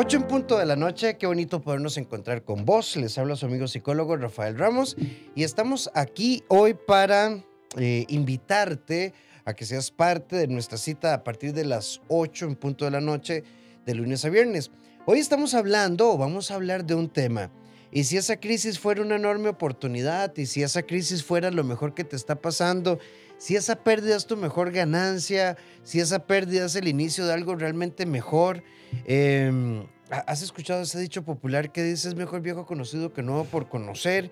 8 en punto de la noche, qué bonito podernos encontrar con vos. Les habla su amigo psicólogo Rafael Ramos y estamos aquí hoy para eh, invitarte a que seas parte de nuestra cita a partir de las 8 en punto de la noche de lunes a viernes. Hoy estamos hablando o vamos a hablar de un tema. Y si esa crisis fuera una enorme oportunidad y si esa crisis fuera lo mejor que te está pasando, si esa pérdida es tu mejor ganancia, si esa pérdida es el inicio de algo realmente mejor, Em, ¿Has escuchado ese dicho popular que dice es mejor viejo conocido que nuevo por conocer?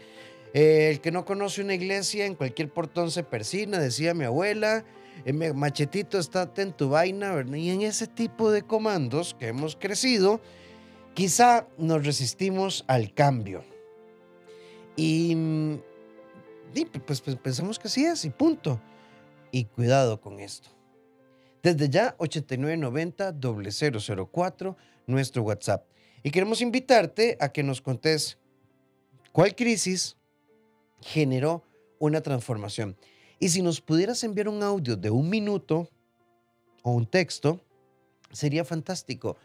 Eh, el que no conoce una iglesia en cualquier portón se persina, decía mi abuela. Eh, machetito, estate en tu vaina, ¿verdad? Y en ese tipo de comandos que hemos crecido, quizá nos resistimos al cambio. Y, y pues, pues pensamos que sí es y punto. Y cuidado con esto. Desde ya, 8990-004, nuestro WhatsApp. Y queremos invitarte a que nos contes cuál crisis generó una transformación. Y si nos pudieras enviar un audio de un minuto o un texto, sería fantástico,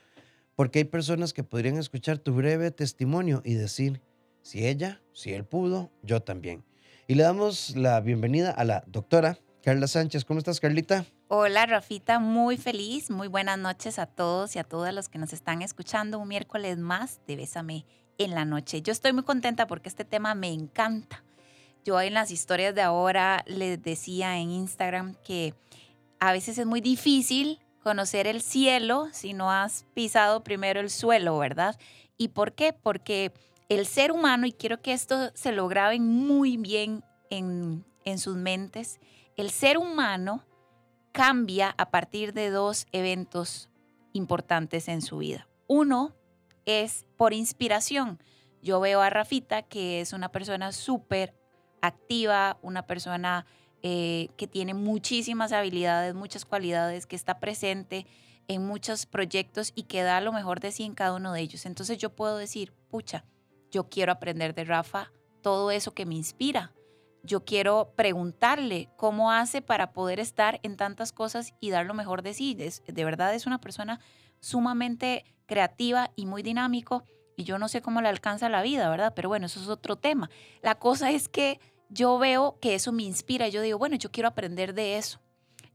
porque hay personas que podrían escuchar tu breve testimonio y decir, si ella, si él pudo, yo también. Y le damos la bienvenida a la doctora Carla Sánchez. ¿Cómo estás, Carlita? Hola, Rafita. Muy feliz. Muy buenas noches a todos y a todas los que nos están escuchando. Un miércoles más de Bésame en la noche. Yo estoy muy contenta porque este tema me encanta. Yo en las historias de ahora les decía en Instagram que a veces es muy difícil conocer el cielo si no has pisado primero el suelo, ¿verdad? ¿Y por qué? Porque el ser humano, y quiero que esto se lo graben muy bien en, en sus mentes, el ser humano cambia a partir de dos eventos importantes en su vida. Uno es por inspiración. Yo veo a Rafita, que es una persona súper activa, una persona eh, que tiene muchísimas habilidades, muchas cualidades, que está presente en muchos proyectos y que da lo mejor de sí en cada uno de ellos. Entonces yo puedo decir, pucha, yo quiero aprender de Rafa todo eso que me inspira yo quiero preguntarle cómo hace para poder estar en tantas cosas y dar lo mejor de sí. de verdad es una persona sumamente creativa y muy dinámico y yo no sé cómo le alcanza la vida, ¿verdad? Pero bueno, eso es otro tema. La cosa es que yo veo que eso me inspira. Yo digo, bueno, yo quiero aprender de eso.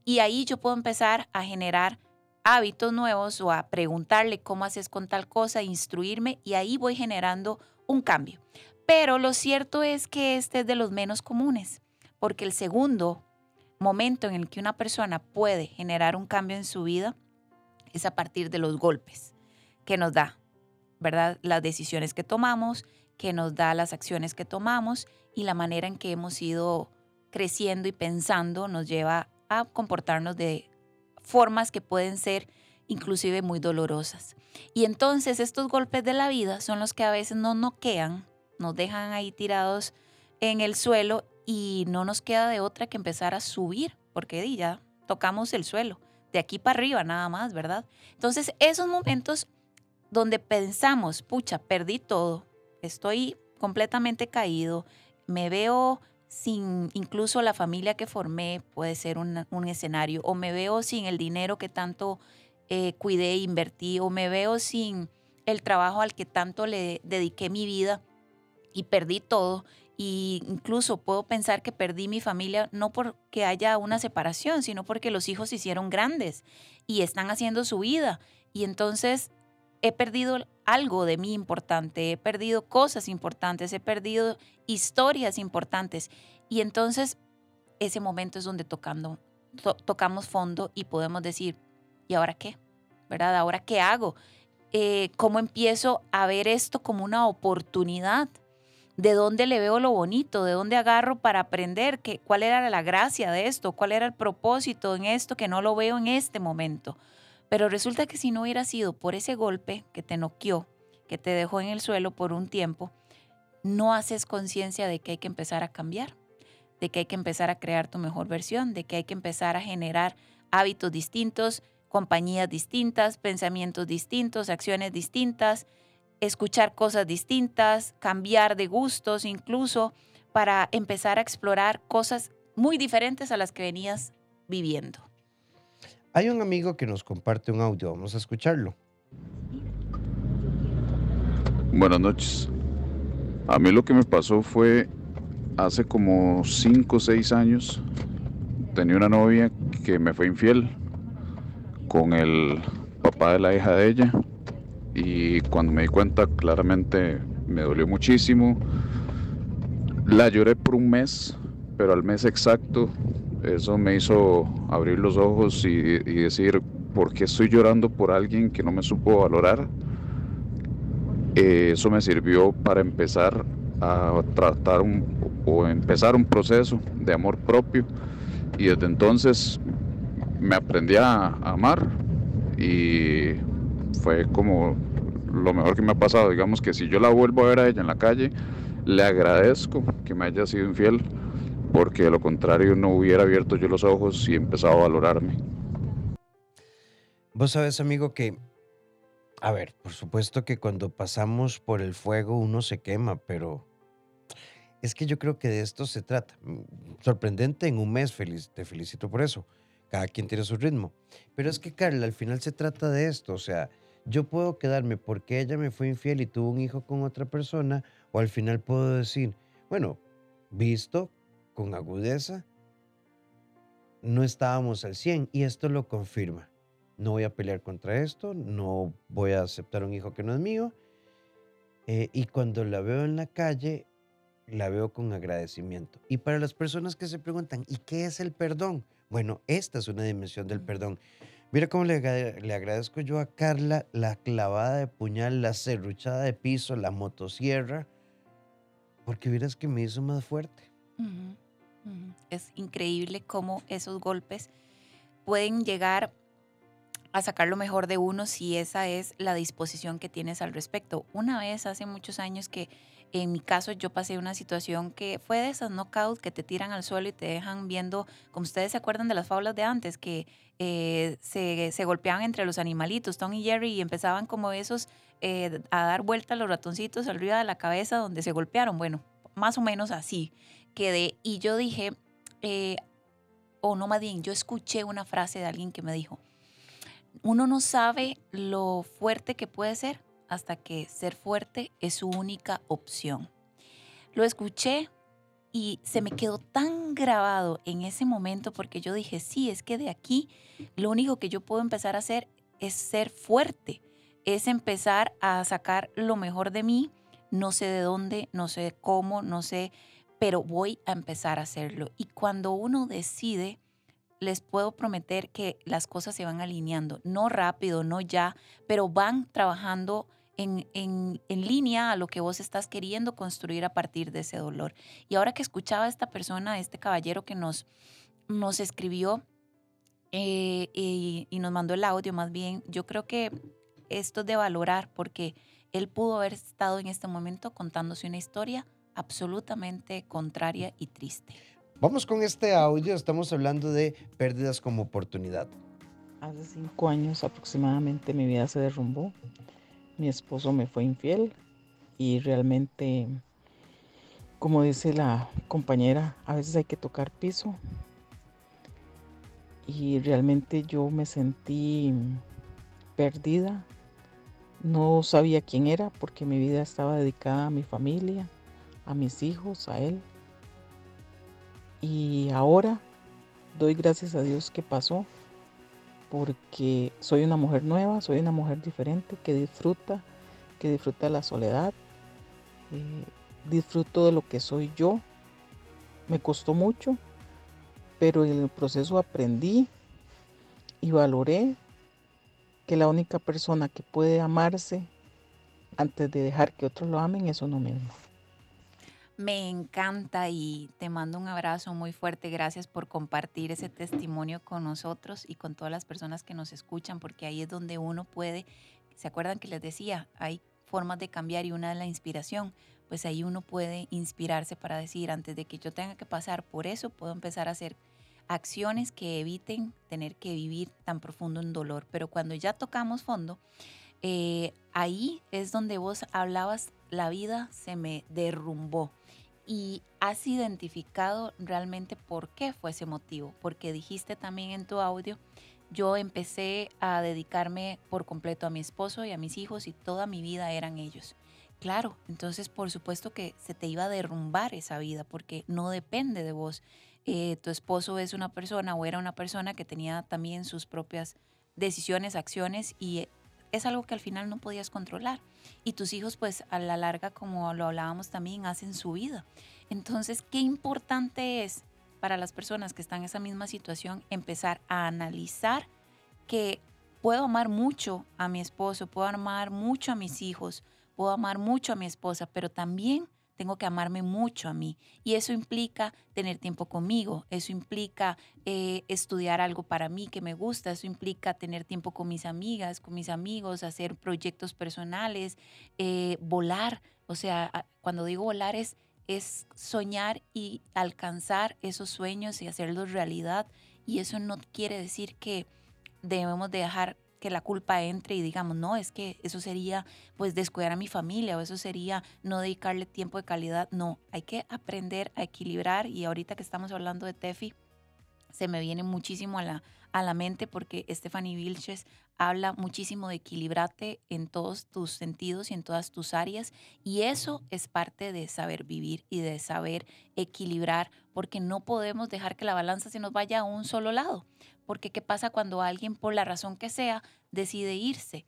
Y ahí yo puedo empezar a generar hábitos nuevos o a preguntarle cómo haces con tal cosa, instruirme y ahí voy generando un cambio. Pero lo cierto es que este es de los menos comunes, porque el segundo momento en el que una persona puede generar un cambio en su vida es a partir de los golpes que nos da, ¿verdad? Las decisiones que tomamos, que nos da las acciones que tomamos y la manera en que hemos ido creciendo y pensando nos lleva a comportarnos de formas que pueden ser inclusive muy dolorosas. Y entonces estos golpes de la vida son los que a veces nos noquean nos dejan ahí tirados en el suelo y no nos queda de otra que empezar a subir, porque ya tocamos el suelo, de aquí para arriba nada más, ¿verdad? Entonces, esos momentos donde pensamos, pucha, perdí todo, estoy completamente caído, me veo sin incluso la familia que formé, puede ser un, escenario, o me veo sin el dinero que tanto eh, cuidé invertí, o me veo sin el trabajo al que tanto le dediqué mi vida y perdí todo. Y incluso puedo pensar que perdí mi familia no porque haya una separación, sino porque los hijos se hicieron grandes y están haciendo su vida. Y entonces he perdido algo de mí importante, he perdido cosas importantes, he perdido historias importantes. Y entonces ese momento es donde tocando, tocamos fondo y podemos decir, ¿y ahora qué? ¿Verdad? ¿Ahora qué hago? Eh, ¿Cómo empiezo a ver esto como una oportunidad? De dónde le veo lo bonito, de dónde agarro para aprender que, cuál era la gracia de esto, cuál era el propósito en esto que no lo veo en este momento. Pero resulta que si no hubiera sido por ese golpe que te noqueó, que te dejó en el suelo por un tiempo, no haces conciencia de que hay que empezar a cambiar, de que hay que empezar a crear tu mejor versión, de que hay que empezar a generar hábitos distintos, compañías distintas, pensamientos distintos, acciones distintas, escuchar cosas distintas, cambiar de gustos incluso, para empezar a explorar cosas muy diferentes a las que venías viviendo. Hay un amigo que nos comparte un audio, vamos a escucharlo. Buenas noches. A mí lo que me pasó fue hace como 5 o 6 años. Tenía una novia que me fue infiel con el papá de la hija de ella. Y cuando me di cuenta, claramente me dolió muchísimo. La lloré por un mes, pero al mes exacto, eso me hizo abrir los ojos y, decir, ¿por qué estoy llorando por alguien que no me supo valorar? Eh, eso me sirvió para empezar a tratar un, o empezar un proceso de amor propio y desde entonces me aprendí a amar y fue como lo mejor que me ha pasado. Digamos que si yo la vuelvo a ver a ella en la calle, le agradezco que me haya sido infiel porque de lo contrario no hubiera abierto yo los ojos y empezado a valorarme. Vos sabes, amigo, que a ver, por supuesto que cuando pasamos por el fuego uno se quema, pero es que yo creo que de esto se trata. Sorprendente en un mes, feliz, te felicito por eso. Cada quien tiene su ritmo. Pero es que, Carla, al final se trata de esto. O sea, yo puedo quedarme porque ella me fue infiel y tuvo un hijo con otra persona, o al final puedo decir, bueno, visto con agudeza, no estábamos al 100 y esto lo confirma no voy a pelear contra esto, no voy a aceptar un hijo que no es mío. Eh, y cuando la veo en la calle, la veo con agradecimiento. Y para las personas que se preguntan, ¿y qué es el perdón? Bueno, esta es una dimensión del perdón. Mira cómo le, le agradezco yo a Carla la clavada de puñal, la serruchada de piso, la motosierra, porque vieras que me hizo más fuerte. Es increíble cómo esos golpes pueden llegar a sacar lo mejor de uno si esa es la disposición que tienes al respecto. Una vez hace muchos años que en mi caso yo pasé una situación que fue de esas knockouts que te tiran al suelo y te dejan viendo, como ustedes se acuerdan de las fábulas de antes, que eh, se, se, golpeaban entre los animalitos, Tom y Jerry, y empezaban como esos eh, a dar vuelta los ratoncitos arriba de la cabeza donde se golpearon. Bueno, más o menos así quedé. Y yo dije, eh, o no más bien, yo escuché una frase de alguien que me dijo, uno no sabe lo fuerte que puede ser hasta que ser fuerte es su única opción. Lo escuché y se me quedó tan grabado en ese momento porque yo dije, sí, es que de aquí lo único que yo puedo empezar a hacer es ser fuerte, es empezar a sacar lo mejor de mí, no sé de dónde, no sé cómo, no sé, pero voy a empezar a hacerlo. Y cuando uno decide, les puedo prometer que las cosas se van alineando, no rápido, no ya, pero van trabajando en, en, en, línea a lo que vos estás queriendo construir a partir de ese dolor. Y ahora que escuchaba a esta persona, este caballero que nos, nos escribió eh, y, y nos mandó el audio más bien, yo creo que esto es de valorar porque él pudo haber estado en este momento contándose una historia absolutamente contraria y triste. Vamos con este audio, estamos hablando de pérdidas como oportunidad. Hace cinco años aproximadamente mi vida se derrumbó. Mi esposo me fue infiel y realmente, como dice la compañera, a veces hay que tocar piso. Y realmente yo me sentí perdida. No sabía quién era porque mi vida estaba dedicada a mi familia, a mis hijos, a él. Y ahora doy gracias a Dios que pasó, porque soy una mujer nueva, soy una mujer diferente que disfruta, que disfruta la soledad, eh, disfruto de lo que soy yo. Me costó mucho, pero en el proceso aprendí y valoré que la única persona que puede amarse antes de dejar que otros lo amen es uno mismo. Me encanta y te mando un abrazo muy fuerte. Gracias por compartir ese testimonio con nosotros y con todas las personas que nos escuchan, porque ahí es donde uno puede, ¿se acuerdan que les decía? Hay formas de cambiar y una es la inspiración. Pues ahí uno puede inspirarse para decir, antes de que yo tenga que pasar por eso, puedo empezar a hacer acciones que eviten tener que vivir tan profundo en dolor. Pero cuando ya tocamos fondo, eh, ahí es donde vos hablabas, la vida se me derrumbó y has identificado realmente por qué fue ese motivo, porque dijiste también en tu audio, yo empecé a dedicarme por completo a mi esposo y a mis hijos y toda mi vida eran ellos. Claro, entonces por supuesto que se te iba a derrumbar esa vida porque no depende de vos. Eh, tu esposo es una persona o era una persona que tenía también sus propias decisiones, acciones y es algo que al final no podías controlar. Y tus hijos pues a la larga, como lo hablábamos también, hacen su vida. Entonces, qué importante es para las personas que están en esa misma situación empezar a analizar que puedo amar mucho a mi esposo, puedo amar mucho a mis hijos, puedo amar mucho a mi esposa, pero también tengo que amarme mucho a mí. Y eso implica tener tiempo conmigo, eso implica eh, estudiar algo para mí que me gusta, eso implica tener tiempo con mis amigas, con mis amigos, hacer proyectos personales, eh, volar. O sea, cuando digo volar es, es soñar y alcanzar esos sueños y hacerlos realidad. Y eso no quiere decir que debemos dejar que la culpa entre y digamos, no, es que eso sería pues descuidar a mi familia o eso sería no dedicarle tiempo de calidad. No, hay que aprender a equilibrar y ahorita que estamos hablando de Tefi, se me viene muchísimo a la, a la mente porque Stephanie Vilches habla muchísimo de equilibrarte en todos tus sentidos y en todas tus áreas y eso es parte de saber vivir y de saber equilibrar porque no podemos dejar que la balanza se nos vaya a un solo lado porque ¿qué pasa cuando alguien por la razón que sea decide irse?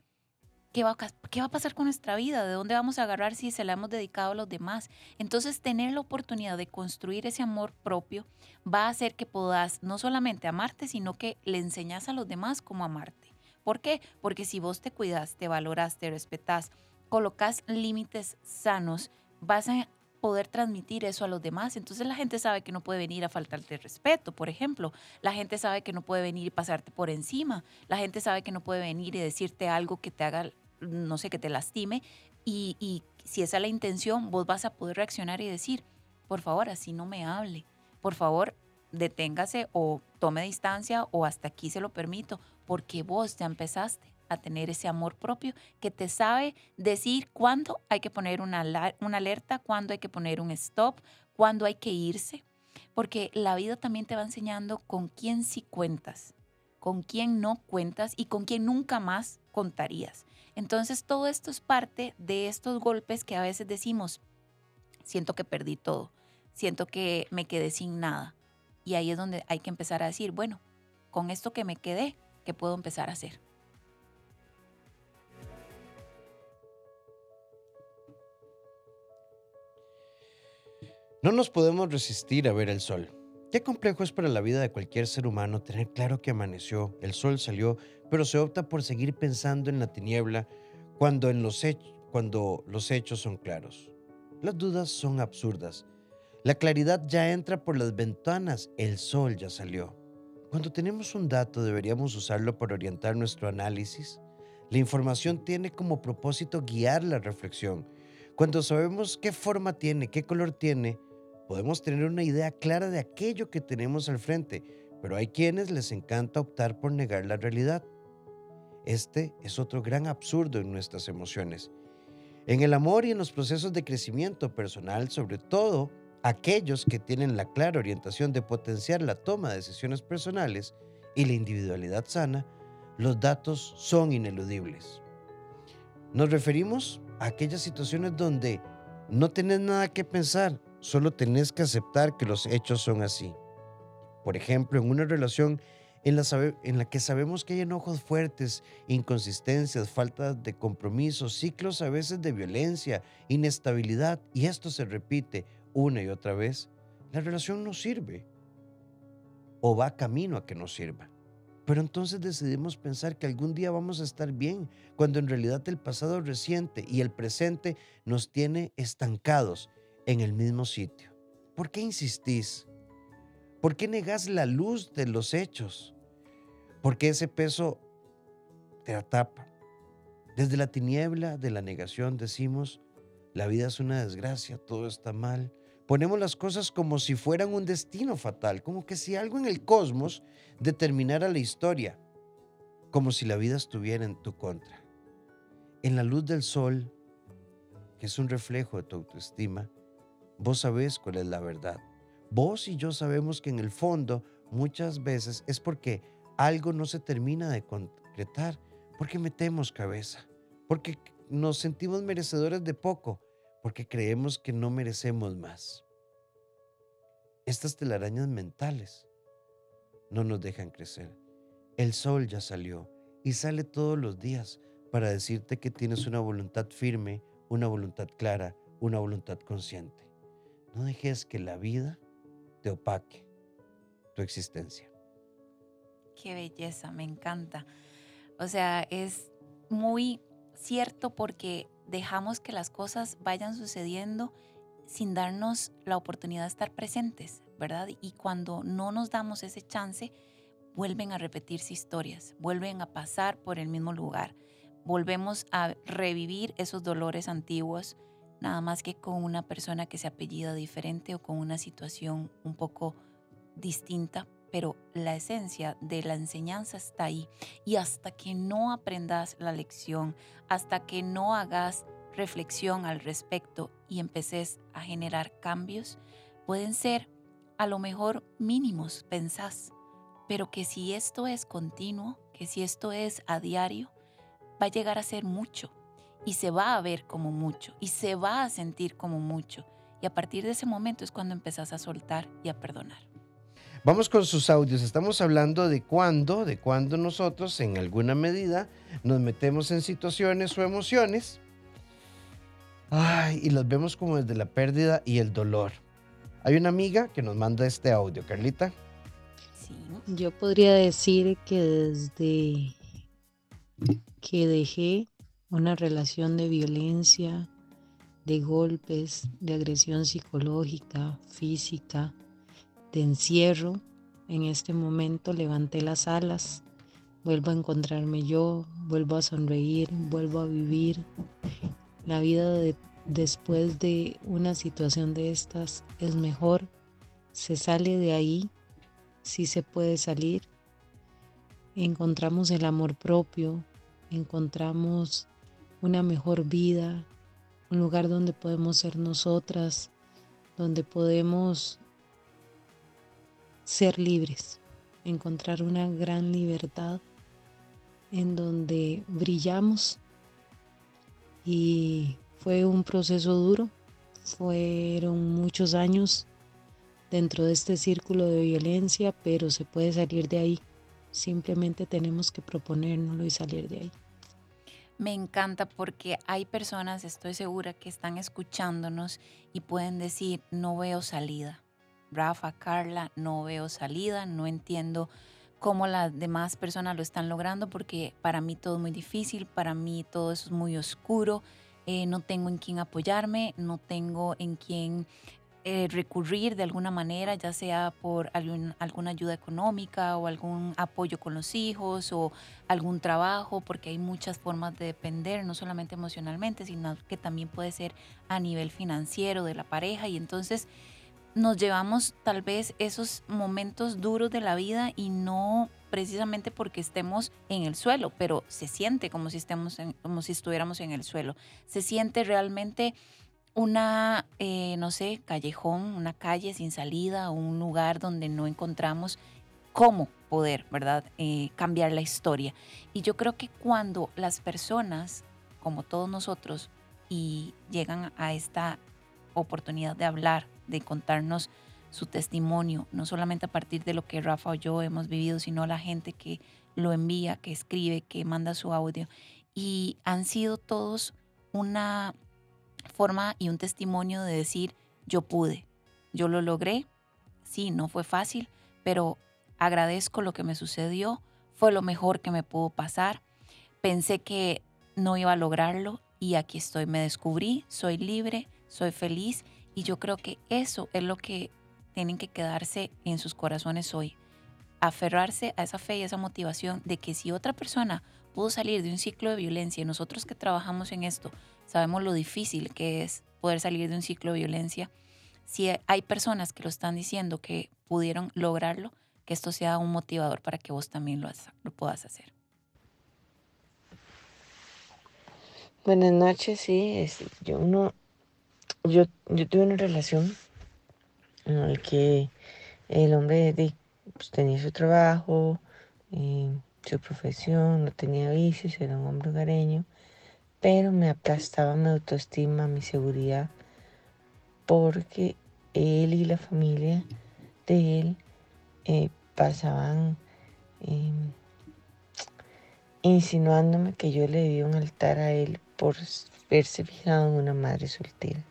¿Qué va, ¿Qué va a pasar con nuestra vida? ¿De dónde vamos a agarrar si se la hemos dedicado a los demás? Entonces, tener la oportunidad de construir ese amor propio va a hacer que puedas no solamente amarte, sino que le enseñas a los demás cómo amarte. ¿Por qué? Porque si vos te cuidas, te valoras, te respetas, colocas límites sanos, vas a poder transmitir eso a los demás. Entonces la gente sabe que no puede venir a faltarte respeto, por ejemplo. La gente sabe que no puede venir y pasarte por encima. La gente sabe que no puede venir y decirte algo que te haga, no sé, que te lastime. Y, y si esa es la intención, vos vas a poder reaccionar y decir, por favor, así no me hable. Por favor, deténgase o tome distancia o hasta aquí se lo permito, porque vos ya empezaste a tener ese amor propio que te sabe decir cuándo hay que poner una, una alerta, cuándo hay que poner un stop, cuándo hay que irse. Porque la vida también te va enseñando con quién sí cuentas, con quién no cuentas y con quién nunca más contarías. Entonces todo esto es parte de estos golpes que a veces decimos, siento que perdí todo, siento que me quedé sin nada. Y ahí es donde hay que empezar a decir, bueno, con esto que me quedé, ¿qué puedo empezar a hacer? No nos podemos resistir a ver el sol. Qué complejo es para la vida de cualquier ser humano tener claro que amaneció, el sol salió, pero se opta por seguir pensando en la tiniebla cuando, cuando los hechos son claros. Las dudas son absurdas. La claridad ya entra por las ventanas, el sol ya salió. Cuando tenemos un dato deberíamos usarlo para orientar nuestro análisis. La información tiene como propósito guiar la reflexión. Cuando sabemos qué forma tiene, qué color tiene, podemos tener una idea clara de aquello que tenemos al frente, pero hay quienes les encanta optar por negar la realidad. Este es otro gran absurdo en nuestras emociones. En el amor y en los procesos de crecimiento personal, sobre todo aquellos que tienen la clara orientación de potenciar la toma de decisiones personales y la individualidad sana, los datos son ineludibles. Nos referimos a aquellas situaciones donde no tenés nada que pensar, Solo tenés que aceptar que los hechos son así. Por ejemplo, en una relación en la, que sabemos que hay enojos fuertes, inconsistencias, falta de compromiso, ciclos a veces de violencia, inestabilidad, y esto se repite una y otra vez, la relación no sirve o va camino a que no sirva. Pero entonces decidimos pensar que algún día vamos a estar bien, cuando en realidad el pasado reciente y el presente nos tiene estancados en el mismo sitio? ¿Por qué insistís? ¿Por qué negás la luz de los hechos? ¿Por qué ese peso te atapa? Desde la tiniebla de la negación decimos, la vida es una desgracia, todo está mal. Ponemos las cosas como si fueran un destino fatal, como que si algo en el cosmos determinara la historia, como si la vida estuviera en tu contra. En la luz del sol, que es un reflejo de tu autoestima, Vos sabés cuál es la verdad. Vos y yo sabemos que en el fondo muchas veces es porque algo no se termina de concretar, porque metemos cabeza, porque nos sentimos merecedores de poco porque creemos que no merecemos más. Estas telarañas mentales no nos dejan crecer. El sol ya salió y sale todos los días para decirte que tienes una voluntad firme, una voluntad clara, una voluntad consciente. No dejes que la vida te opaque tu existencia. Qué belleza, me encanta. O sea, es muy cierto porque dejamos que las cosas vayan sucediendo sin darnos la oportunidad de estar presentes, ¿verdad? Y cuando no nos damos ese chance, vuelven a repetirse historias, vuelven a pasar por el mismo lugar, volvemos a revivir esos dolores antiguos, nada más que con una persona que se apellida diferente o con una situación un poco distinta, pero la esencia de la enseñanza está ahí. Y hasta que no aprendas la lección, hasta que no hagas reflexión al respecto y empeces a generar cambios, pueden ser a lo mejor mínimos, pensás, pero que si esto es continuo, que si esto es a diario, va a llegar a ser mucho y se va a ver como mucho y se va a sentir como mucho. Y a partir de ese momento es cuando empezás a soltar y a perdonar. Vamos con sus audios. Estamos hablando de cuándo, de cuándo nosotros en alguna medida nos metemos en situaciones o emociones y los vemos como desde la pérdida y el dolor. Hay una amiga que nos manda este audio, Carlita. Sí. Yo podría decir que desde que dejé una relación de violencia, de golpes, de agresión psicológica, física, de encierro. En este momento levanté las alas, vuelvo a encontrarme yo, vuelvo a sonreír, vuelvo a vivir. La vida de, después de una situación de estas es mejor. Se sale de ahí, si se puede salir. Encontramos el amor propio, encontramos una mejor vida, un lugar donde podemos ser nosotras, donde podemos ser libres, encontrar una gran libertad en donde brillamos y fue un proceso duro, fueron muchos años dentro de este círculo de violencia, pero se puede salir de ahí. Simplemente tenemos que proponérnoslo y salir de ahí. Me encanta porque hay personas, estoy segura, que están escuchándonos y pueden decir, no veo salida. Rafa, Carla, no veo salida, no entiendo cómo las demás personas lo están logrando porque para mí todo es muy difícil, para mí todo es muy oscuro, eh, no tengo en quién apoyarme, no tengo en quién eh, recurrir de alguna manera, ya sea por alguna ayuda económica o algún apoyo con los hijos o algún trabajo, porque hay muchas formas de depender, no solamente emocionalmente, sino que también puede ser a nivel financiero de la pareja y entonces nos llevamos tal vez esos momentos duros de la vida y no precisamente porque estemos en el suelo, pero se siente como si, estemos como si estuviéramos en el suelo. Se siente realmente una, eh, no sé, callejón, una calle sin salida, un lugar donde no encontramos cómo poder, ¿verdad?, eh, cambiar la historia. Y yo creo que cuando las personas, como todos nosotros, y llegan a esta oportunidad de hablar de contarnos su testimonio, no solamente a partir de lo que Rafa o yo hemos vivido, sino la gente que lo envía, que escribe, que manda su audio. Y han sido todos una forma y un testimonio de decir, yo pude, yo lo logré, sí, no fue fácil, pero agradezco lo que me sucedió, fue lo mejor que me pudo pasar, pensé que no iba a lograrlo y aquí estoy, me descubrí, soy libre, soy feliz y yo creo que eso es lo que tienen que quedarse en sus corazones hoy. Aferrarse a esa fe y esa motivación de que si otra persona pudo salir de un ciclo de violencia nosotros que trabajamos en esto sabemos lo difícil que es poder salir de un ciclo de violencia, si hay personas que lo están diciendo que pudieron lograrlo, que esto sea un motivador para que vos también lo, lo puedas hacer. Buenas noches, sí, yo no, yo, yo tuve una relación en la que el hombre pues, tenía su trabajo, eh, su profesión, no tenía vicios, era un hombre hogareño, pero me aplastaba mi autoestima, mi seguridad, porque él y la familia de él eh, pasaban em, insinuándome que yo le di un altar a él por verse fijado en una madre soltera.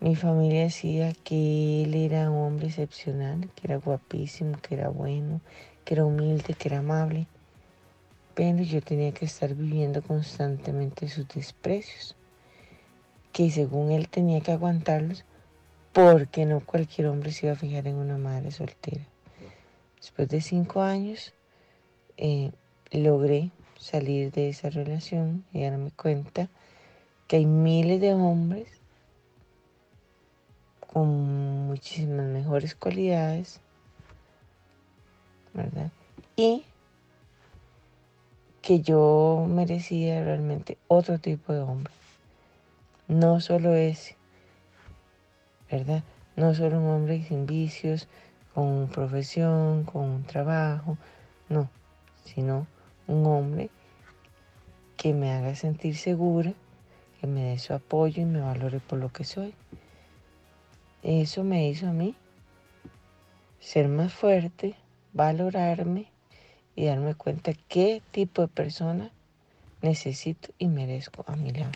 Mi familia decía que él era un hombre excepcional, que era guapísimo, que era bueno, que era humilde, que era amable, pero yo tenía que estar viviendo constantemente sus desprecios, que según él tenía que aguantarlos porque no cualquier hombre se iba a fijar en una madre soltera. Después de cinco años, eh, logré salir de esa relación y darme cuenta que hay miles de hombres con muchísimas mejores cualidades, ¿verdad? Y que yo merecía realmente otro tipo de hombre. No solo ese, ¿verdad? No solo un hombre sin vicios, con profesión, con un trabajo, no, sino un hombre que me haga sentir segura, que me dé su apoyo y me valore por lo que soy. Eso me hizo a mí ser más fuerte, valorarme y darme cuenta qué tipo de persona necesito y merezco a mi lado.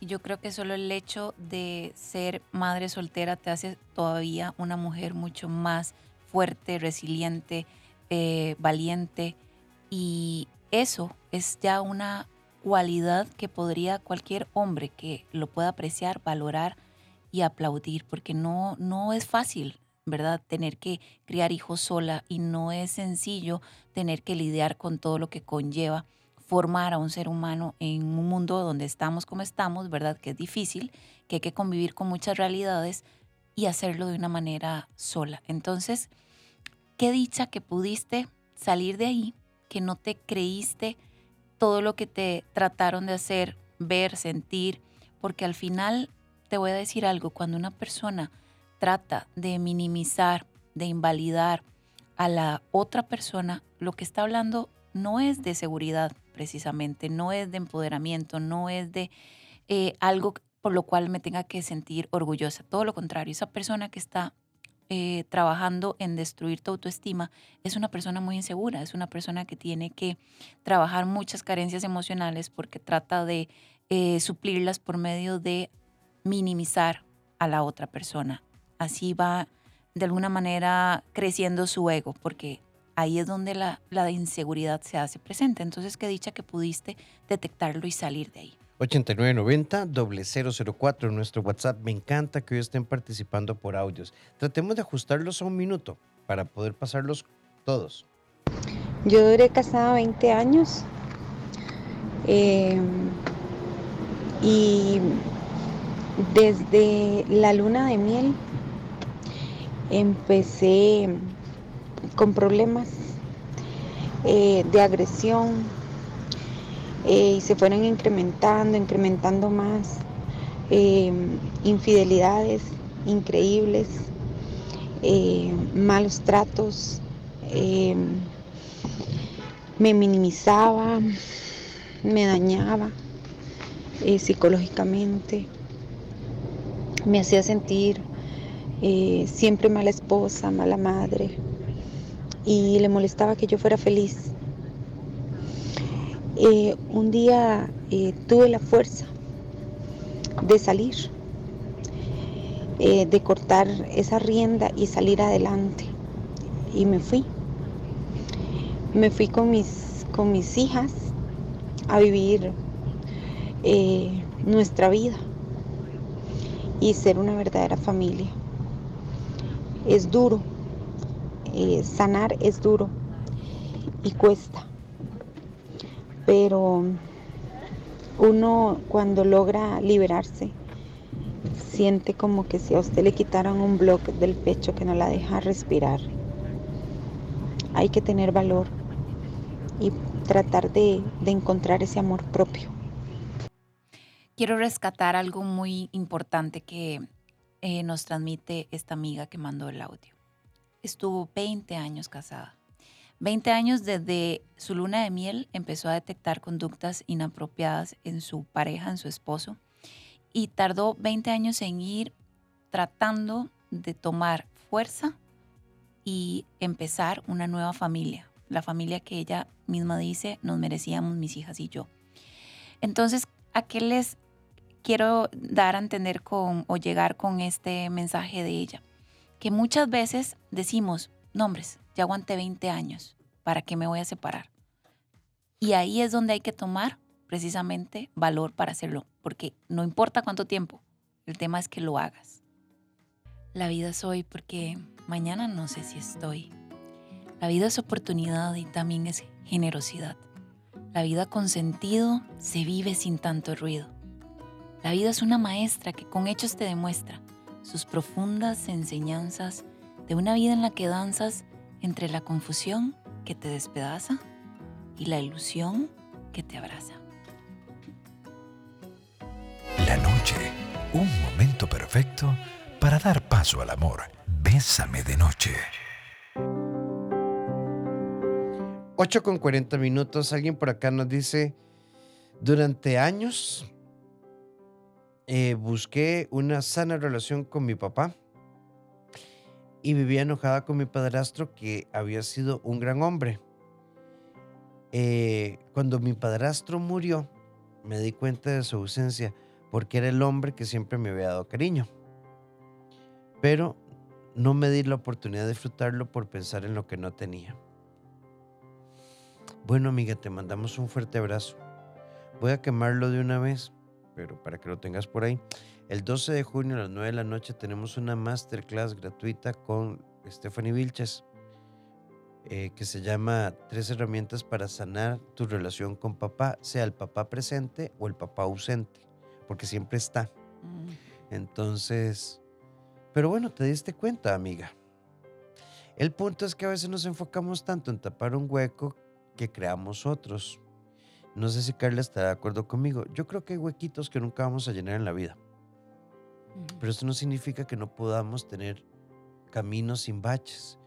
Yo creo que solo el hecho de ser madre soltera te hace todavía una mujer mucho más fuerte, resiliente, eh, valiente y eso es ya una cualidad que podría cualquier hombre que lo pueda apreciar, valorar y aplaudir, porque no, no es fácil, ¿verdad? Tener que criar hijos sola y no es sencillo tener que lidiar con todo lo que conlleva formar a un ser humano en un mundo donde estamos como estamos, ¿verdad? Que es difícil, que hay que convivir con muchas realidades y hacerlo de una manera sola. Entonces, qué dicha que pudiste salir de ahí, que no te creíste todo lo que te trataron de hacer, ver, sentir, porque al final te voy a decir algo, cuando una persona trata de minimizar, de invalidar a la otra persona, lo que está hablando no es de seguridad precisamente, no es de empoderamiento, no es de eh, algo por lo cual me tenga que sentir orgullosa. Todo lo contrario, esa persona que está eh, trabajando en destruir tu autoestima es una persona muy insegura, es una persona que tiene que trabajar muchas carencias emocionales porque trata de eh, suplirlas por medio de minimizar a la otra persona. Así va de alguna manera creciendo su ego porque ahí es donde la, inseguridad se hace presente. Entonces, qué dicha que pudiste detectarlo y salir de ahí. 8990-004 en nuestro WhatsApp. Me encanta que hoy estén participando por audios. Tratemos de ajustarlos a un minuto para poder pasarlos todos. Yo duré casada 20 años em, y desde la luna de miel empecé con problemas eh, de agresión eh, y se fueron incrementando, incrementando más, eh, infidelidades increíbles, malos tratos, me minimizaba, me dañaba psicológicamente, me hacía sentir siempre mala esposa, mala madre, y le molestaba que yo fuera feliz. Eh, un día eh, tuve la fuerza de salir, eh, de cortar esa rienda y salir adelante. Y me fui. Me fui con mis, con mis hijas a vivir nuestra vida y ser una verdadera familia. Es duro, eh, sanar es duro y cuesta. Pero uno cuando logra liberarse, siente como que si a usted le quitaran un bloque del pecho que no la deja respirar. Hay que tener valor y tratar de, encontrar ese amor propio. Quiero rescatar algo muy importante que eh, nos transmite esta amiga que mandó el audio estuvo 20 años casada. 20 años desde su luna de miel empezó a detectar conductas inapropiadas en su pareja, en su esposo, y tardó 20 años en ir tratando de tomar fuerza y empezar una nueva familia, la familia que ella misma dice nos merecíamos mis hijas y yo. Entonces, ¿a qué les quiero dar a entender con o llegar con este mensaje de ella? Que muchas veces decimos, nombres, ya aguanté 20 años, ¿para qué me voy a separar? Y ahí es donde hay que tomar precisamente valor para hacerlo, porque no importa cuánto tiempo, el tema es que lo hagas. La vida es hoy porque mañana no sé si estoy. La vida es oportunidad y también es generosidad. La vida con sentido se vive sin tanto ruido. La vida es una maestra que con hechos te demuestra sus profundas enseñanzas de una vida en la que danzas entre la confusión que te despedaza y la ilusión que te abraza. La noche, un momento perfecto para dar paso al amor. Bésame de noche. 8 con 40 minutos. Alguien por acá nos dice, durante años eh, busqué una sana relación con mi papá y vivía enojada con mi padrastro que había sido un gran hombre. Eh, cuando mi padrastro murió, me di cuenta de su ausencia porque era el hombre que siempre me había dado cariño. Pero no me di la oportunidad de disfrutarlo por pensar en lo que no tenía. Bueno, amiga, te mandamos un fuerte abrazo. Voy a quemarlo de una vez, pero para que lo tengas por ahí. El 12 de junio a las 9 de la noche tenemos una masterclass gratuita con Stephanie Vilches, eh, que se llama Tres herramientas para sanar tu relación con papá, sea el papá presente o el papá ausente, porque siempre está. Mm. Entonces, pero bueno, te diste cuenta, amiga. El punto es que a veces nos enfocamos tanto en tapar un hueco que creamos otros. No sé si Carla está de acuerdo conmigo. Yo creo que hay huequitos que nunca vamos a llenar en la vida. Pero esto no significa que no podamos tener caminos sin baches.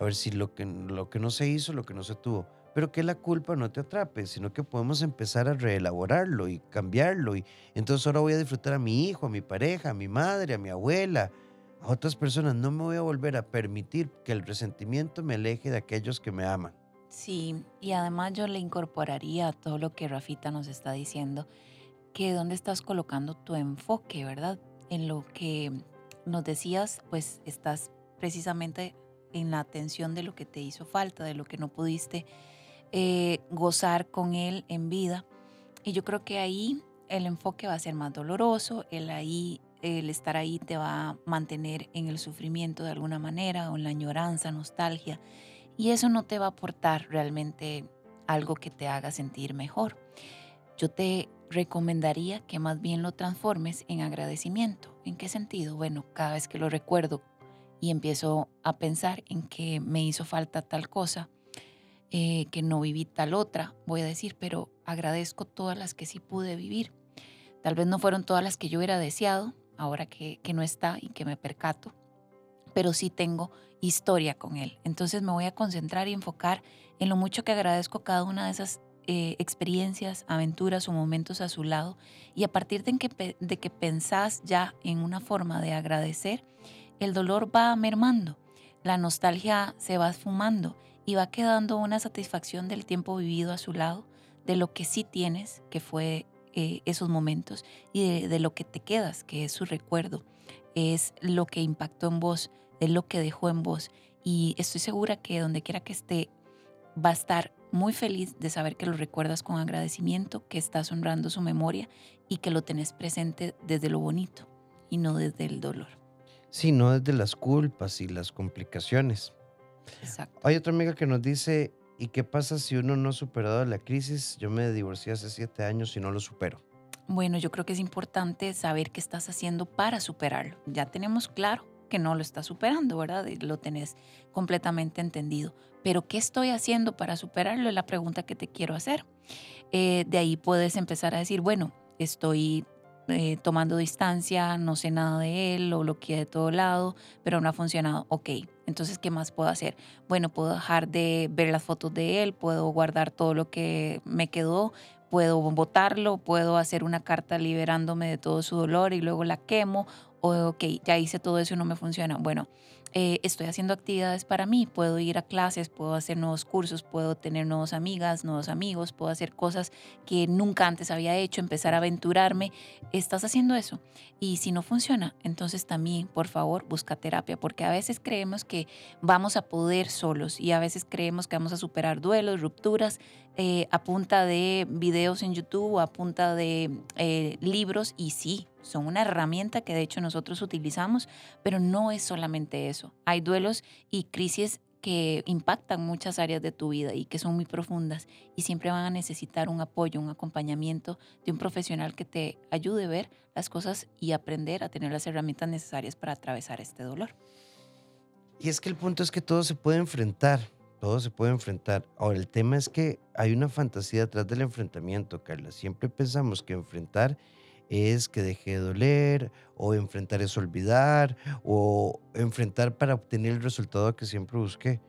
A ver si lo que, lo que no se hizo, lo que no se tuvo. Pero que la culpa no te atrape, sino que podemos empezar a reelaborarlo y cambiarlo. Y entonces ahora voy a disfrutar a mi hijo, a mi pareja, a mi madre, a mi abuela, a otras personas. No me voy a volver a permitir que el resentimiento me aleje de aquellos que me aman. Sí, y además yo le incorporaría todo lo que Rafita nos está diciendo, que dónde estás colocando tu enfoque, ¿verdad? En lo que nos decías, pues estás precisamente en la atención de lo que te hizo falta, de lo que no pudiste eh, gozar con él en vida. Y yo creo que ahí el enfoque va a ser más doloroso, el, ahí, el estar ahí te va a mantener en el sufrimiento de alguna manera, o en la añoranza, nostalgia y eso no te va a aportar realmente algo que te haga sentir mejor. Yo te recomendaría que más bien lo transformes en agradecimiento. ¿En qué sentido? Bueno, cada vez que lo recuerdo y empiezo a pensar en que me hizo falta tal cosa, eh, que no viví tal otra, voy a decir, pero agradezco todas las que sí pude vivir. Tal vez no fueron todas las que yo hubiera deseado, ahora que, que no está y que me percato, pero sí tengo historia con él. Entonces me voy a concentrar y enfocar en lo mucho que agradezco cada una de esas eh, experiencias, aventuras o momentos a su lado. Y a partir de que, de que pensás ya en una forma de agradecer, el dolor va mermando, la nostalgia se va esfumando y va quedando una satisfacción del tiempo vivido a su lado, de lo que sí tienes, que fue eh, esos momentos, y de lo que te quedas, que es su recuerdo, es lo que impactó en vos, de lo que dejó en vos. Y estoy segura que donde quiera que esté, va a estar muy feliz de saber que lo recuerdas con agradecimiento, que estás honrando su memoria y que lo tenés presente desde lo bonito y no desde el dolor. Sí, no desde las culpas y las complicaciones. Exacto. Hay otra amiga que nos dice, ¿y qué pasa si uno no ha superado la crisis? Yo me divorcié hace siete años y no lo supero. Bueno, yo creo que es importante saber qué estás haciendo para superarlo. Ya tenemos claro que no lo estás superando, ¿verdad? Lo tenés completamente entendido. Pero ¿qué estoy haciendo para superarlo? Es la pregunta que te quiero hacer. Eh, de ahí puedes empezar a decir, bueno, estoy eh, tomando distancia, no sé nada de él, lo bloqueé de todo lado, pero no ha funcionado. Ok, entonces, ¿qué más puedo hacer? Bueno, puedo dejar de ver las fotos de él, puedo guardar todo lo que me quedó, puedo votarlo, puedo hacer una carta liberándome de todo su dolor y luego la quemo. O, ok, ya hice todo eso y no me funciona. Bueno, eh, estoy haciendo actividades para mí, puedo ir a clases, puedo hacer nuevos cursos, puedo tener nuevas amigas, nuevos amigos, puedo hacer cosas que nunca antes había hecho, empezar a aventurarme. Estás haciendo eso. Y si no funciona, entonces también, por favor, busca terapia, porque a veces creemos que vamos a poder solos y a veces creemos que vamos a superar duelos, rupturas, eh, a punta de videos en YouTube, a punta de eh, libros, y sí, son una herramienta que de hecho nosotros utilizamos, pero no es solamente eso. Hay duelos y crisis que impactan muchas áreas de tu vida y que son muy profundas y siempre van a necesitar un apoyo, un acompañamiento de un profesional que te ayude a ver las cosas y aprender a tener las herramientas necesarias para atravesar este dolor. Y es que el punto es que todo se puede enfrentar, todo se puede enfrentar. Ahora, el tema es que hay una fantasía detrás del enfrentamiento, Carla. Siempre pensamos que enfrentar es que deje de doler, o enfrentar es olvidar, o enfrentar para obtener el resultado que siempre busqué.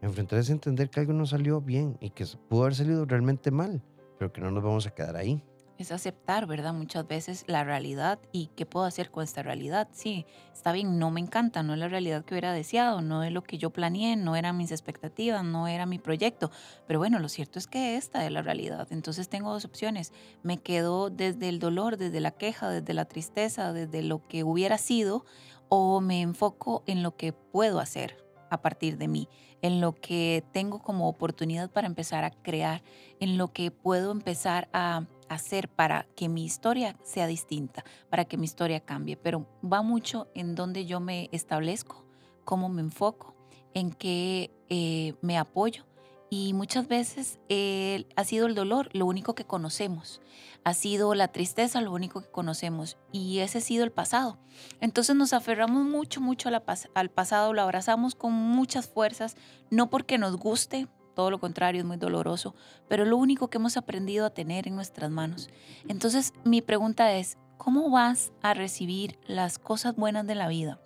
Enfrentar es entender que algo no salió bien y que pudo haber salido realmente mal, pero que no nos vamos a quedar ahí es aceptar, ¿verdad? Muchas veces la realidad y qué puedo hacer con esta realidad. Sí, está bien, no me encanta, no es la realidad que hubiera deseado, no es lo que yo planeé, no eran mis expectativas, no era mi proyecto. Pero bueno, lo cierto es que esta es la realidad. Entonces tengo dos opciones. Me quedo desde el dolor, desde la queja, desde la tristeza, desde lo que hubiera sido, o me enfoco en lo que puedo hacer a partir de mí, en lo que tengo como oportunidad para empezar a crear, en lo que puedo empezar a hacer para que mi historia sea distinta, para que mi historia cambie, pero va mucho en donde yo me establezco, cómo me enfoco, en qué eh, me apoyo. Y muchas veces eh, ha sido el dolor lo único que conocemos, ha sido la tristeza lo único que conocemos y ese ha sido el pasado. Entonces nos aferramos mucho, mucho al pasado, lo abrazamos con muchas fuerzas, no porque nos guste, todo lo contrario, es muy doloroso, pero lo único que hemos aprendido a tener en nuestras manos. Entonces, mi pregunta es, ¿cómo vas a recibir las cosas buenas de la vida?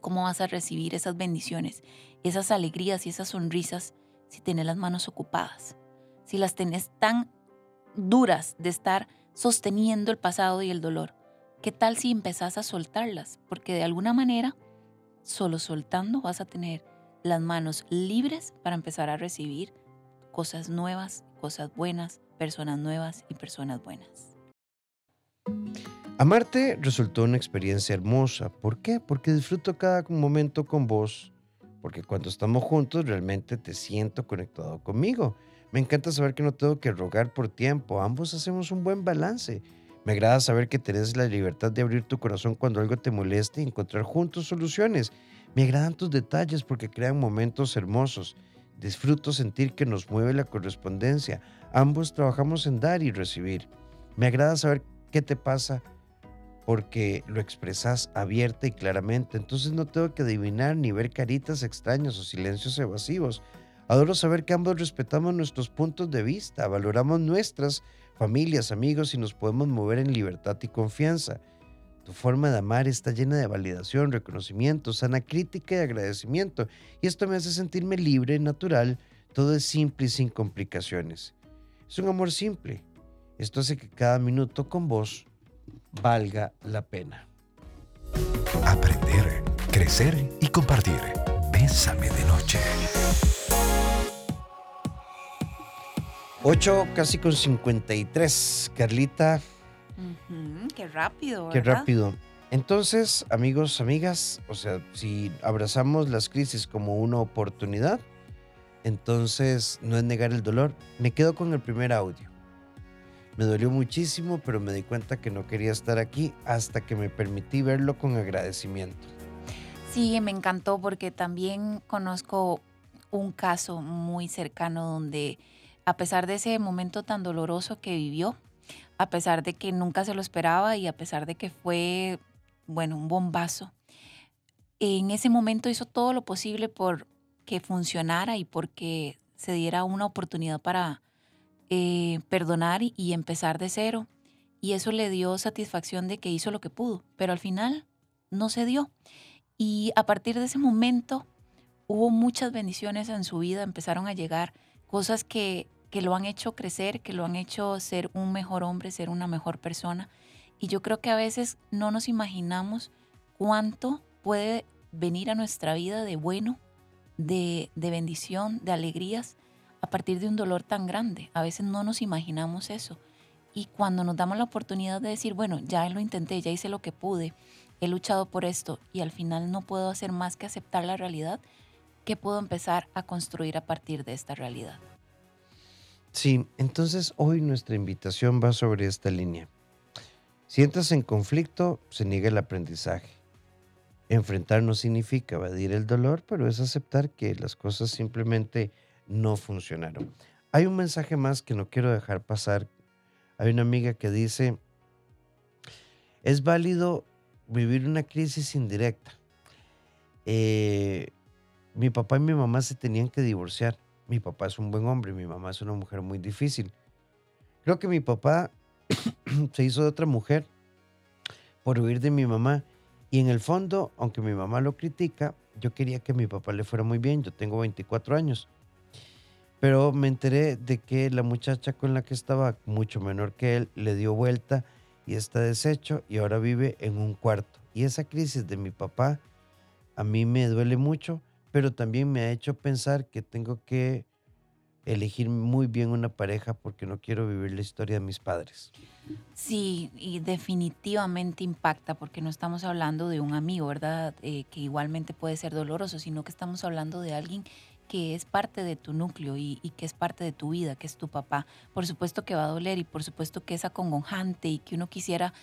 ¿Cómo vas a recibir esas bendiciones, esas alegrías y esas sonrisas si tienes las manos ocupadas? Si las tenés tan duras de estar sosteniendo el pasado y el dolor. ¿Qué tal si empezás a soltarlas? Porque de alguna manera, solo soltando vas a tener las manos libres para empezar a recibir cosas nuevas, cosas buenas, personas nuevas y personas buenas. Amarte resultó una experiencia hermosa. ¿Por qué? Porque disfruto cada momento con vos. Porque cuando estamos juntos realmente te siento conectado conmigo. Me encanta saber que no tengo que rogar por tiempo. Ambos hacemos un buen balance. Me agrada saber que tenés la libertad de abrir tu corazón cuando algo te moleste y encontrar juntos soluciones. Me agradan tus detalles porque crean momentos hermosos. Disfruto sentir que nos mueve la correspondencia. Ambos trabajamos en dar y recibir. Me agrada saber qué te pasa porque lo expresas abierta y claramente. Entonces no tengo que adivinar ni ver caritas extrañas o silencios evasivos. Adoro saber que ambos respetamos nuestros puntos de vista, valoramos nuestras familias, amigos y nos podemos mover en libertad y confianza. Tu forma de amar está llena de validación, reconocimiento, sana crítica y agradecimiento. Y esto me hace sentirme libre, natural. Todo es simple y sin complicaciones. Es un amor simple. Esto hace que cada minuto con vos valga la pena. Aprender, crecer y compartir. Bésame de noche. 8 casi con 53. Carlita, qué rápido. Qué rápido. Entonces, amigos, amigas, o sea, si abrazamos las crisis como una oportunidad, entonces no es negar el dolor. Me quedo con el primer audio. Me dolió muchísimo, pero me di cuenta que no quería estar aquí hasta que me permití verlo con agradecimiento. Sí, me encantó porque también conozco un caso muy cercano donde a pesar de ese momento tan doloroso que vivió, a pesar de que nunca se lo esperaba y a pesar de que fue, bueno, un bombazo. En ese momento hizo todo lo posible por que funcionara y porque se diera una oportunidad para eh, perdonar y, empezar de cero. y eso le dio satisfacción de que hizo lo que pudo, pero al final no se dio. Y a partir de ese momento hubo muchas bendiciones en su vida, empezaron a llegar cosas que, que lo han hecho crecer, que lo han hecho ser un mejor hombre, ser una mejor persona. Y yo creo que a veces no nos imaginamos cuánto puede venir a nuestra vida de bueno, de, de, bendición, de alegrías, a partir de un dolor tan grande. A veces no nos imaginamos eso. Y cuando nos damos la oportunidad de decir, bueno, ya lo intenté, ya hice lo que pude, he luchado por esto y al final no puedo hacer más que aceptar la realidad, ¿qué puedo empezar a construir a partir de esta realidad? Sí, entonces hoy nuestra invitación va sobre esta línea. Si entras en conflicto, se niega el aprendizaje. Enfrentar no significa evadir el dolor, pero es aceptar que las cosas simplemente no funcionaron. Hay un mensaje más que no quiero dejar pasar. Hay una amiga que dice, es válido vivir una crisis indirecta. Eh, mi papá y mi mamá se tenían que divorciar. Mi papá es un buen hombre, mi mamá es una mujer muy difícil. Creo que mi papá se hizo de otra mujer por huir de mi mamá. Y en el fondo, aunque mi mamá lo critica, yo quería que mi papá le fuera muy bien. Yo tengo 24 años. Pero me enteré de que la muchacha con la que estaba, mucho menor que él, le dio vuelta y está deshecho y ahora vive en un cuarto. Y esa crisis de mi papá a mí me duele mucho, pero también me ha hecho pensar que tengo que elegir muy bien una pareja porque no quiero vivir la historia de mis padres. Sí, y definitivamente impacta porque no estamos hablando de un amigo, ¿verdad? Eh, que igualmente puede ser doloroso, sino que estamos hablando de alguien que es parte de tu núcleo y, y, que es parte de tu vida, que es tu papá. Por supuesto que va a doler y por supuesto que es acongojante y que uno quisiera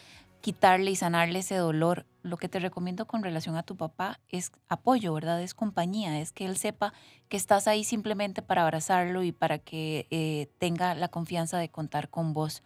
quitarle y sanarle ese dolor. Lo que te recomiendo con relación a tu papá es apoyo, ¿verdad? Es compañía, es que él sepa que estás ahí simplemente para abrazarlo y para que eh, tenga la confianza de contar con vos.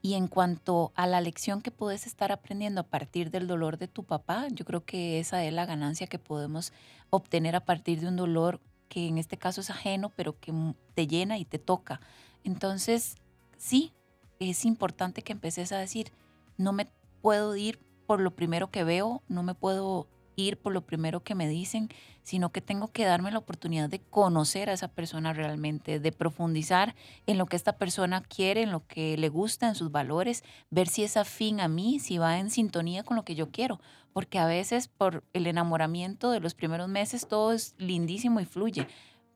Y en cuanto a la lección que puedes estar aprendiendo a partir del dolor de tu papá, yo creo que esa es la ganancia que podemos obtener a partir de un dolor que en este caso es ajeno, pero que te llena y te toca. Entonces, sí, es importante que empeces a decir, no me puedo ir por lo primero que veo, no me puedo ir por lo primero que me dicen, sino que tengo que darme la oportunidad de conocer a esa persona realmente, de profundizar en lo que esta persona quiere, en lo que le gusta, en sus valores, ver si es afín a mí, si va en sintonía con lo que yo quiero, porque a veces por el enamoramiento de los primeros meses todo es lindísimo y fluye,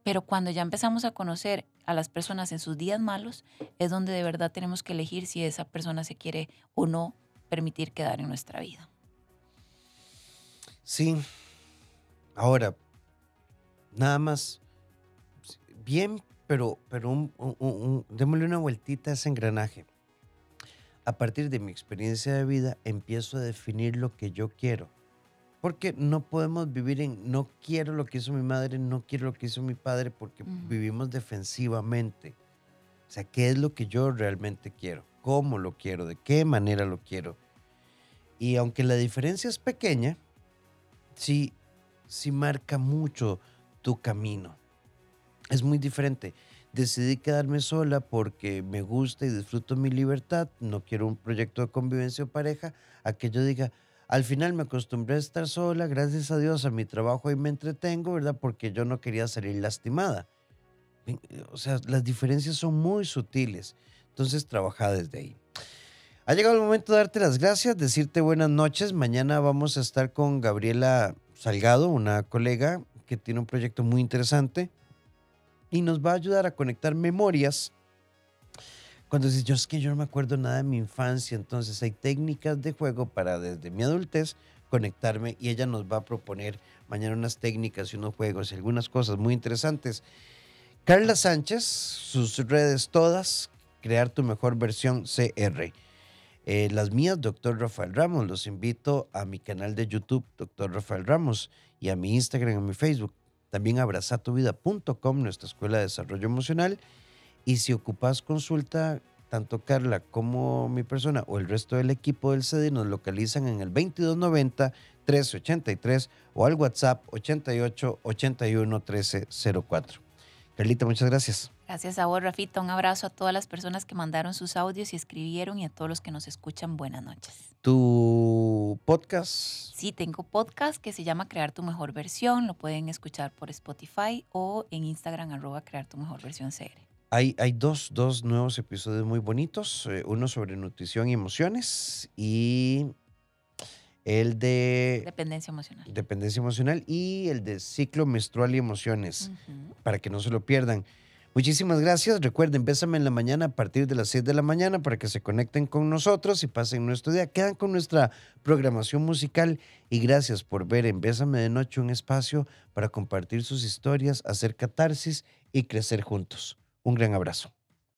pero cuando ya empezamos a conocer a las personas en sus días malos, es donde de verdad tenemos que elegir si esa persona se quiere o no permitir quedar en nuestra vida. Sí. Ahora, nada más, bien, pero, pero un, démosle una vueltita a ese engranaje. A partir de mi experiencia de vida, empiezo a definir lo que yo quiero. Porque no podemos vivir en no quiero lo que hizo mi madre, no quiero lo que hizo mi padre, porque vivimos defensivamente. O sea, ¿qué es lo que yo realmente quiero? ¿Cómo lo quiero? ¿De qué manera lo quiero? Y aunque la diferencia es pequeña, sí, sí marca mucho tu camino. Es muy diferente. Decidí quedarme sola porque me gusta y disfruto mi libertad. No quiero un proyecto de convivencia o pareja. A que yo diga, al final me acostumbré a estar sola, gracias a Dios a mi trabajo y me entretengo, ¿verdad? Porque yo no quería salir lastimada. O sea, las diferencias son muy sutiles. Entonces, trabaja desde ahí. Ha llegado el momento de darte las gracias, decirte buenas noches. Mañana vamos a estar con Gabriela Salgado, una colega que tiene un proyecto muy interesante y nos va a ayudar a conectar memorias. Cuando dices, yo es que yo no me acuerdo nada de mi infancia, entonces hay técnicas de juego para desde mi adultez conectarme y ella nos va a proponer mañana unas técnicas y unos juegos y algunas cosas muy interesantes. Carla Sánchez, sus redes todas, crear tu mejor versión CR. Eh, las mías, doctor Rafael Ramos. Los invito a mi canal de YouTube, doctor Rafael Ramos, y a mi Instagram, a mi Facebook. También abrazatuvida.com, nuestra escuela de desarrollo emocional. Y si ocupas consulta, tanto Carla como mi persona o el resto del equipo del CD nos localizan en el 2290 1383 o al WhatsApp 88 81 1304. Carlita, muchas gracias. Gracias a vos, Rafita. Un abrazo a todas las personas que mandaron sus audios y escribieron y a todos los que nos escuchan. Buenas noches. ¿Tu podcast? Sí, tengo podcast que se llama Crear tu mejor versión. Lo pueden escuchar por Spotify o en Instagram, arroba Crear tu mejor versión CR. Hay, hay dos, dos nuevos episodios muy bonitos. eh, uno sobre nutrición y emociones y el de Dependencia emocional. dependencia emocional y el de ciclo menstrual y emociones. Para que no se lo pierdan. Muchísimas gracias. Recuerden, bésame en la mañana a partir de las 6 de la mañana para que se conecten con nosotros y pasen nuestro día. Quedan con nuestra programación musical y gracias por ver en Bésame de Noche un espacio para compartir sus historias, hacer catarsis y crecer juntos. Un gran abrazo.